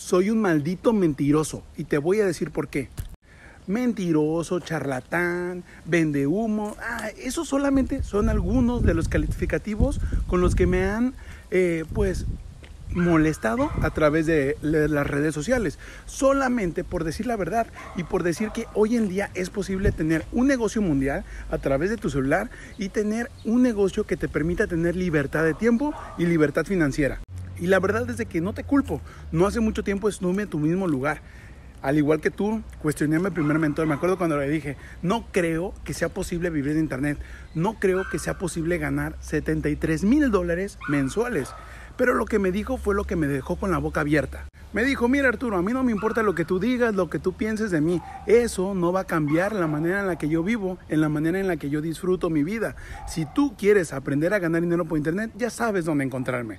soy un maldito mentiroso y te voy a decir por qué. Mentiroso, charlatán, vende humo. Ah, esos solamente son algunos de los calificativos con los que me han, eh, pues, molestado a través de las redes sociales, solamente por decir la verdad y por decir que hoy en día es posible tener un negocio mundial a través de tu celular y tener un negocio que te permita tener libertad de tiempo y libertad financiera. Y la verdad es que no te culpo, no hace mucho tiempo estuve en tu mismo lugar. Al igual que tú, cuestioné a mi primer mentor. Me acuerdo cuando le dije, no creo que sea posible vivir de Internet. No creo que sea posible ganar 73 mil dólares mensuales. Pero lo que me dijo fue lo que me dejó con la boca abierta. Me dijo, mira Arturo, a mí no me importa lo que tú digas, lo que tú pienses de mí. Eso no va a cambiar la manera en la que yo vivo, en la manera en la que yo disfruto mi vida. Si tú quieres aprender a ganar dinero por internet, ya sabes dónde encontrarme.